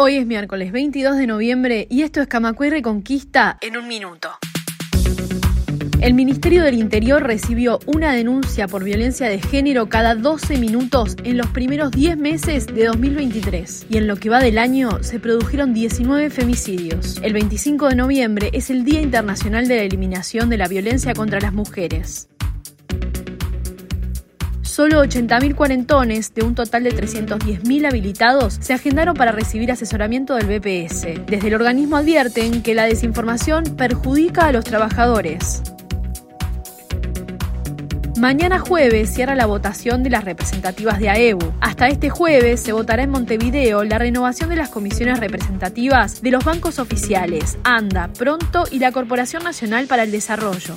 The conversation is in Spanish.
Hoy es miércoles 22 de noviembre y esto es Camacuay Reconquista en un minuto. El Ministerio del Interior recibió una denuncia por violencia de género cada 12 minutos en los primeros 10 meses de 2023 y en lo que va del año se produjeron 19 femicidios. El 25 de noviembre es el Día Internacional de la Eliminación de la Violencia contra las Mujeres. Solo 80.000 cuarentones de un total de 310.000 habilitados se agendaron para recibir asesoramiento del BPS. Desde el organismo advierten que la desinformación perjudica a los trabajadores. Mañana jueves cierra la votación de las representativas de AEBU. Hasta este jueves se votará en Montevideo la renovación de las comisiones representativas de los bancos oficiales, ANDA, Pronto y la Corporación Nacional para el Desarrollo.